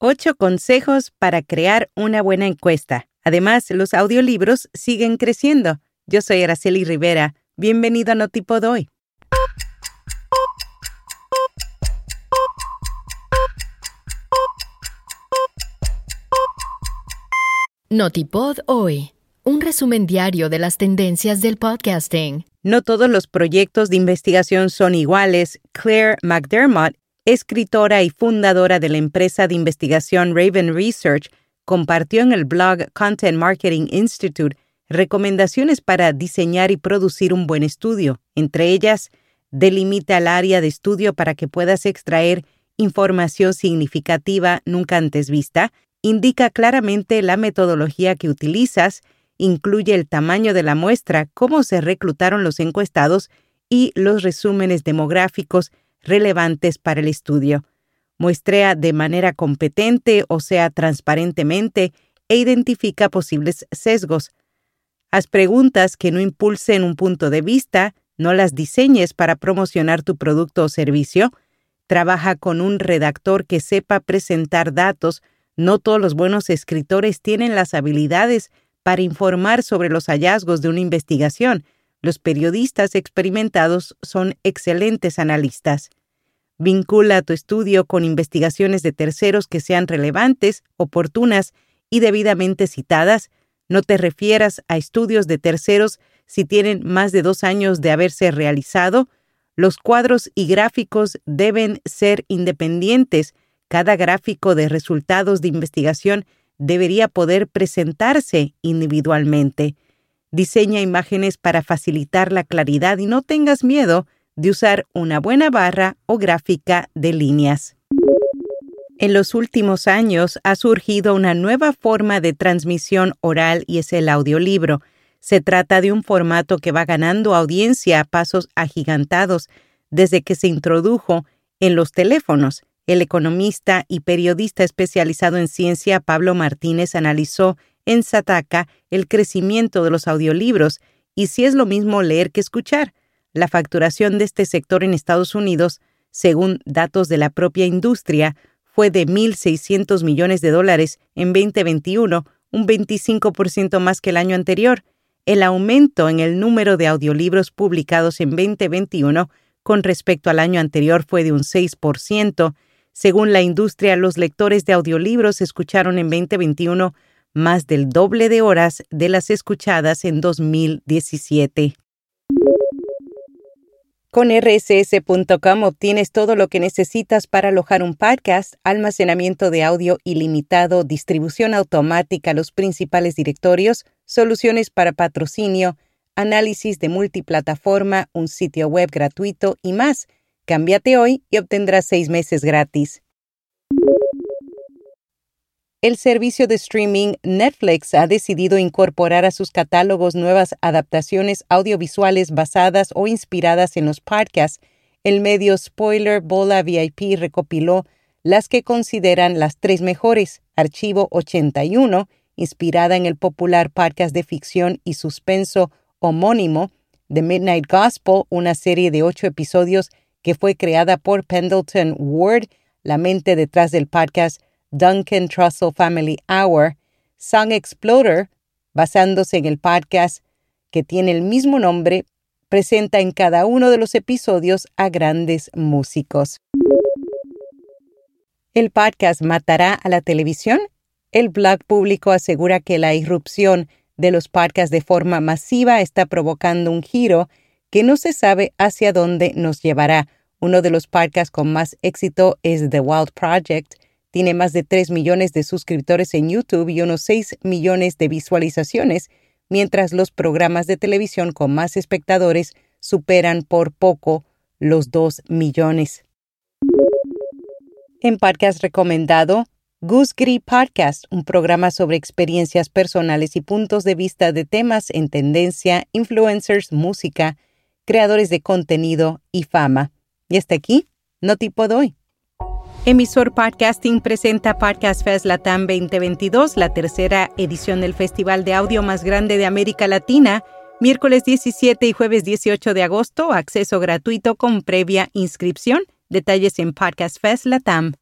8 consejos para crear una buena encuesta. Además, los audiolibros siguen creciendo. Yo soy Araceli Rivera. Bienvenido a Notipod hoy. Notipod hoy. Un resumen diario de las tendencias del podcasting. No todos los proyectos de investigación son iguales. Claire McDermott escritora y fundadora de la empresa de investigación Raven Research, compartió en el blog Content Marketing Institute recomendaciones para diseñar y producir un buen estudio. Entre ellas, delimita el área de estudio para que puedas extraer información significativa nunca antes vista, indica claramente la metodología que utilizas, incluye el tamaño de la muestra, cómo se reclutaron los encuestados y los resúmenes demográficos relevantes para el estudio. Muestrea de manera competente, o sea, transparentemente, e identifica posibles sesgos. Haz preguntas que no impulsen un punto de vista, no las diseñes para promocionar tu producto o servicio. Trabaja con un redactor que sepa presentar datos. No todos los buenos escritores tienen las habilidades para informar sobre los hallazgos de una investigación. Los periodistas experimentados son excelentes analistas. Vincula tu estudio con investigaciones de terceros que sean relevantes, oportunas y debidamente citadas. No te refieras a estudios de terceros si tienen más de dos años de haberse realizado. Los cuadros y gráficos deben ser independientes. Cada gráfico de resultados de investigación debería poder presentarse individualmente. Diseña imágenes para facilitar la claridad y no tengas miedo de usar una buena barra o gráfica de líneas. En los últimos años ha surgido una nueva forma de transmisión oral y es el audiolibro. Se trata de un formato que va ganando audiencia a pasos agigantados desde que se introdujo en los teléfonos. El economista y periodista especializado en ciencia Pablo Martínez analizó en Sataka el crecimiento de los audiolibros y si es lo mismo leer que escuchar. La facturación de este sector en Estados Unidos, según datos de la propia industria, fue de 1.600 millones de dólares en 2021, un 25% más que el año anterior. El aumento en el número de audiolibros publicados en 2021 con respecto al año anterior fue de un 6%. Según la industria, los lectores de audiolibros escucharon en 2021 más del doble de horas de las escuchadas en 2017. Con rss.com obtienes todo lo que necesitas para alojar un podcast, almacenamiento de audio ilimitado, distribución automática a los principales directorios, soluciones para patrocinio, análisis de multiplataforma, un sitio web gratuito y más. Cámbiate hoy y obtendrás seis meses gratis. El servicio de streaming Netflix ha decidido incorporar a sus catálogos nuevas adaptaciones audiovisuales basadas o inspiradas en los podcasts. El medio Spoiler Bola VIP recopiló las que consideran las tres mejores. Archivo 81, inspirada en el popular podcast de ficción y suspenso homónimo, The Midnight Gospel, una serie de ocho episodios que fue creada por Pendleton Ward, la mente detrás del podcast Duncan Trussell Family Hour, Song Explorer, basándose en el podcast que tiene el mismo nombre, presenta en cada uno de los episodios a grandes músicos. ¿El podcast matará a la televisión? El blog público asegura que la irrupción de los podcasts de forma masiva está provocando un giro que no se sabe hacia dónde nos llevará. Uno de los podcasts con más éxito es The Wild Project, tiene más de 3 millones de suscriptores en YouTube y unos 6 millones de visualizaciones, mientras los programas de televisión con más espectadores superan por poco los 2 millones. En podcast recomendado, Goose Gris Podcast, un programa sobre experiencias personales y puntos de vista de temas en tendencia, influencers, música, creadores de contenido y fama. Y hasta aquí, no tipo doy. Emisor Podcasting presenta Podcast Fest Latam 2022, la tercera edición del festival de audio más grande de América Latina, miércoles 17 y jueves 18 de agosto, acceso gratuito con previa inscripción. Detalles en Podcast Fest Latam.